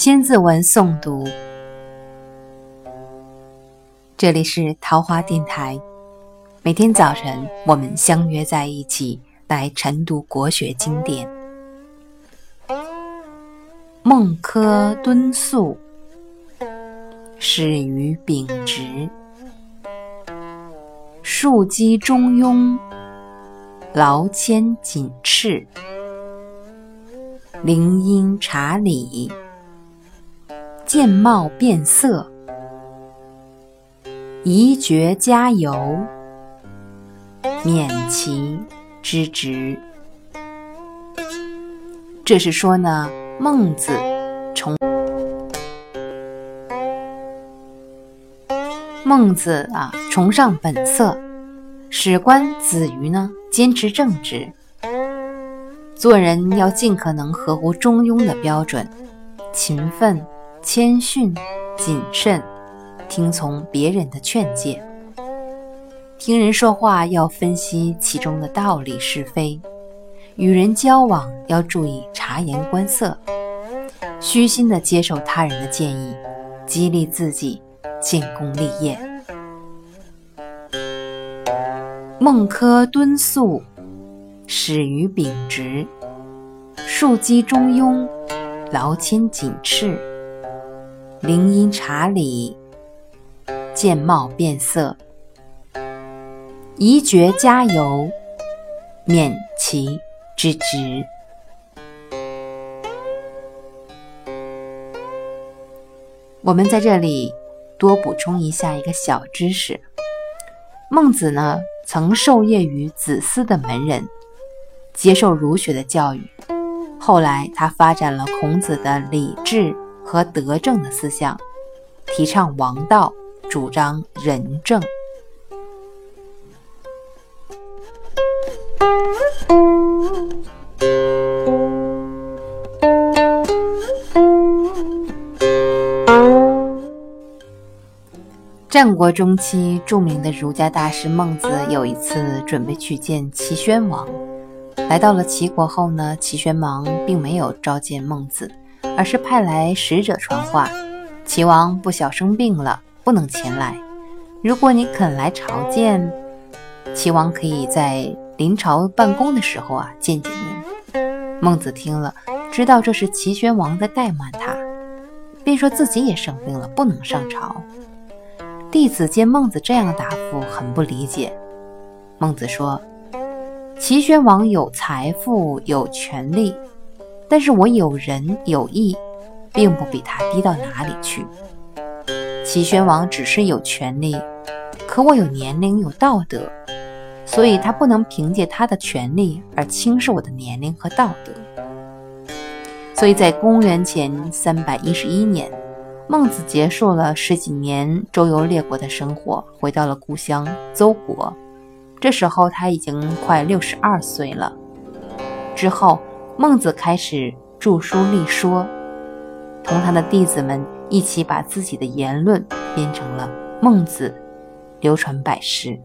千字文诵读。这里是桃花电台，每天早晨我们相约在一起来晨读国学经典。孟轲敦肃，始于秉直，庶几中庸，劳谦谨斥。灵音察理，见貌变色，宜绝加油，免其之职。这是说呢，孟子崇孟子啊，崇尚本色；史官子瑜呢，坚持正直。做人要尽可能合乎中庸的标准，勤奋、谦逊、谨慎，听从别人的劝诫。听人说话要分析其中的道理是非，与人交往要注意察言观色，虚心地接受他人的建议，激励自己建功立业。孟轲敦肃。始于秉直，庶几中庸，劳谦谨斥，灵音察理，见貌变色，宜绝加尤，免其之职。我们在这里多补充一下一个小知识：孟子呢，曾受业于子思的门人。接受儒学的教育，后来他发展了孔子的礼智和德政的思想，提倡王道，主张仁政。战国中期，著名的儒家大师孟子有一次准备去见齐宣王。来到了齐国后呢，齐宣王并没有召见孟子，而是派来使者传话：齐王不小生病了，不能前来。如果你肯来朝见，齐王可以在临朝办公的时候啊见见您。孟子听了，知道这是齐宣王在怠慢他，便说自己也生病了，不能上朝。弟子见孟子这样的答复，很不理解。孟子说。齐宣王有财富有权力，但是我有仁有义，并不比他低到哪里去。齐宣王只是有权力，可我有年龄有道德，所以他不能凭借他的权力而轻视我的年龄和道德。所以在公元前三百一十一年，孟子结束了十几年周游列国的生活，回到了故乡邹国。这时候他已经快六十二岁了。之后，孟子开始著书立说，同他的弟子们一起把自己的言论编成了《孟子》，流传百世。